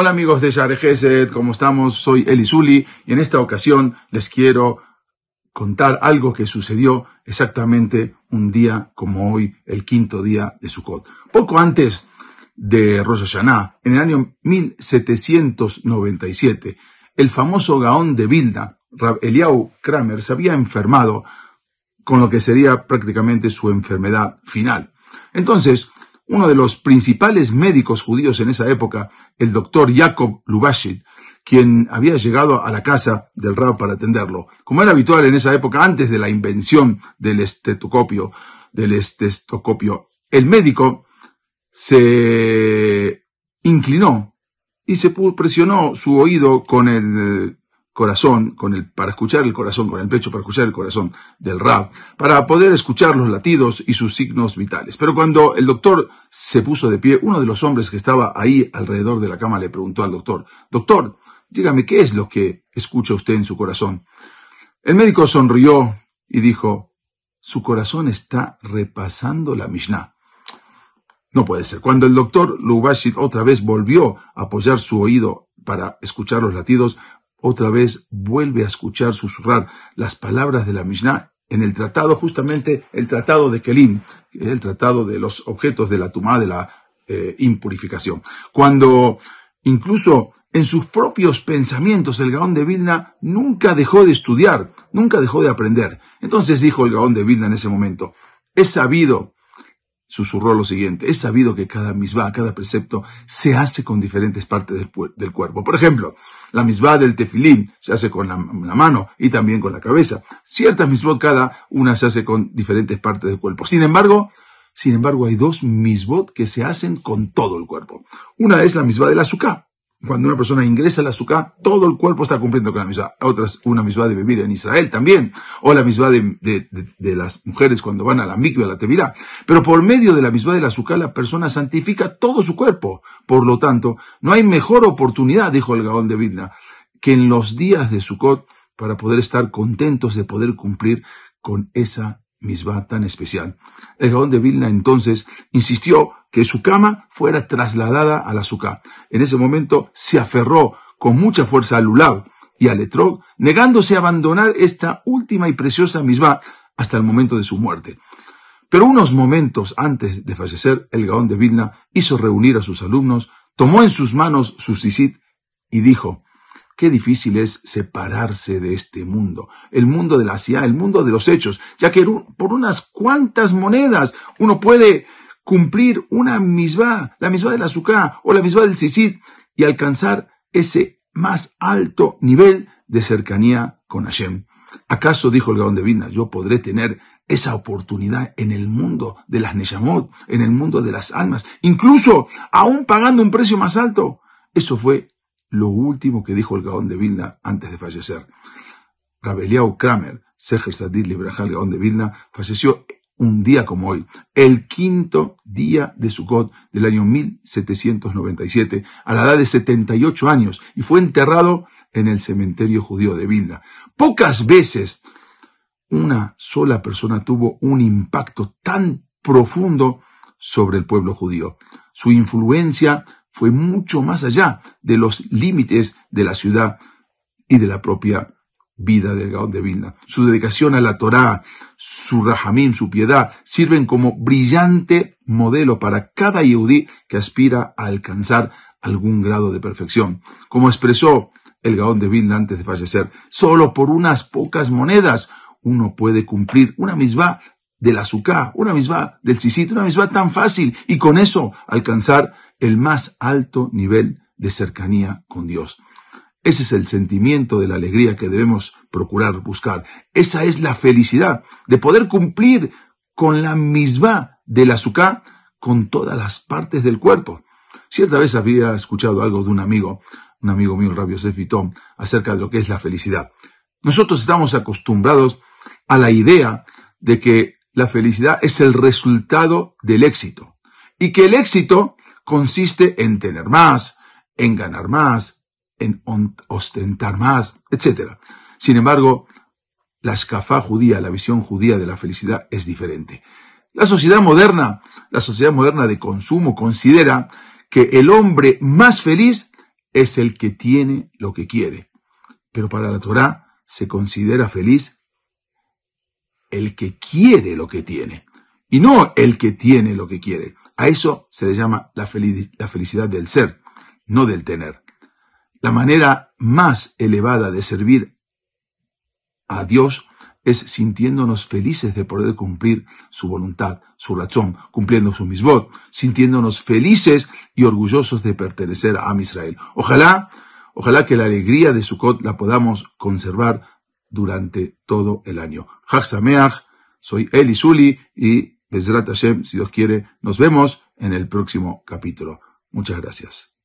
Hola amigos de Share Gesed, ¿cómo estamos? Soy Eli y en esta ocasión les quiero contar algo que sucedió exactamente un día como hoy, el quinto día de Sukkot. Poco antes de Rosh Hashanah, en el año 1797, el famoso Gaón de Vilna, Rab Eliau Kramer, se había enfermado con lo que sería prácticamente su enfermedad final. Entonces, uno de los principales médicos judíos en esa época, el doctor Jacob Lubashit, quien había llegado a la casa del rab para atenderlo. Como era habitual en esa época, antes de la invención del estetoscopio, del estetoscopio, el médico se inclinó y se presionó su oído con el corazón, con el, para escuchar el corazón, con el pecho para escuchar el corazón del rab, para poder escuchar los latidos y sus signos vitales. Pero cuando el doctor se puso de pie, uno de los hombres que estaba ahí alrededor de la cama le preguntó al doctor, doctor, dígame, ¿qué es lo que escucha usted en su corazón? El médico sonrió y dijo, su corazón está repasando la Mishnah. No puede ser. Cuando el doctor Lubashit otra vez volvió a apoyar su oído para escuchar los latidos, otra vez vuelve a escuchar susurrar las palabras de la Mishnah en el tratado, justamente el tratado de Kelim, el tratado de los objetos de la tumá, de la eh, impurificación. Cuando incluso en sus propios pensamientos el Gaón de Vilna nunca dejó de estudiar, nunca dejó de aprender. Entonces dijo el Gaón de Vilna en ese momento, es sabido susurró lo siguiente, es sabido que cada misbah, cada precepto, se hace con diferentes partes del, cuerpo. Por ejemplo, la misbah del tefilín se hace con la, mano y también con la cabeza. Ciertas misbot cada una se hace con diferentes partes del cuerpo. Sin embargo, sin embargo, hay dos misbot que se hacen con todo el cuerpo. Una es la misbah del azúcar, cuando una persona ingresa al azúcar, todo el cuerpo está cumpliendo con la misma. Otras, una misma de vivir en Israel también, o la misma de, de, las mujeres cuando van a la mikve, a la tevilá. Pero por medio de la misma del azúcar, la persona santifica todo su cuerpo. Por lo tanto, no hay mejor oportunidad, dijo el Gaón de Vidna, que en los días de Sukkot para poder estar contentos de poder cumplir con esa misma tan especial. El Gaón de Vilna entonces insistió que su cama fuera trasladada al azúcar. En ese momento se aferró con mucha fuerza al Lulab y al Etrog, negándose a abandonar esta última y preciosa misma hasta el momento de su muerte. Pero unos momentos antes de fallecer, el Gaón de Vilna hizo reunir a sus alumnos, tomó en sus manos su sisit y dijo, Qué difícil es separarse de este mundo, el mundo de la CIA, el mundo de los hechos, ya que por unas cuantas monedas uno puede cumplir una misma, la misma del azúcar o la misma del sisit y alcanzar ese más alto nivel de cercanía con Hashem. ¿Acaso, dijo el Gaón de Vidna, yo podré tener esa oportunidad en el mundo de las Neshamot, en el mundo de las almas, incluso aún pagando un precio más alto? Eso fue lo último que dijo el Gaón de Vilna antes de fallecer. Rabeliau Kramer, Seher Sadid Librajal Gaón de Vilna, falleció un día como hoy, el quinto día de Sukkot del año 1797, a la edad de 78 años, y fue enterrado en el cementerio judío de Vilna. Pocas veces una sola persona tuvo un impacto tan profundo sobre el pueblo judío. Su influencia fue mucho más allá de los límites de la ciudad y de la propia vida del Gaón de Vilna. Su dedicación a la Torá, su rahamim, su piedad, sirven como brillante modelo para cada yehudí que aspira a alcanzar algún grado de perfección. Como expresó el Gaón de Vilna antes de fallecer, solo por unas pocas monedas uno puede cumplir una misma del azúcar, una misma del chisit, una misma tan fácil y con eso alcanzar el más alto nivel de cercanía con Dios. Ese es el sentimiento de la alegría que debemos procurar buscar. Esa es la felicidad de poder cumplir con la misma del azúcar con todas las partes del cuerpo. Cierta vez había escuchado algo de un amigo, un amigo mío, el Rabio Sefitón, acerca de lo que es la felicidad. Nosotros estamos acostumbrados a la idea de que la felicidad es el resultado del éxito y que el éxito consiste en tener más, en ganar más, en ostentar más, etc. Sin embargo, la escafá judía, la visión judía de la felicidad es diferente. La sociedad moderna, la sociedad moderna de consumo considera que el hombre más feliz es el que tiene lo que quiere. Pero para la Torá se considera feliz el que quiere lo que tiene y no el que tiene lo que quiere. A eso se le llama la, felicidad del ser, no del tener. La manera más elevada de servir a Dios es sintiéndonos felices de poder cumplir su voluntad, su razón, cumpliendo su misbot, sintiéndonos felices y orgullosos de pertenecer a Am Israel. Ojalá, ojalá que la alegría de Sukkot la podamos conservar durante todo el año. Sameach, soy Eli Zuli y Bezrat Hashem, si Dios quiere, nos vemos en el próximo capítulo. Muchas gracias.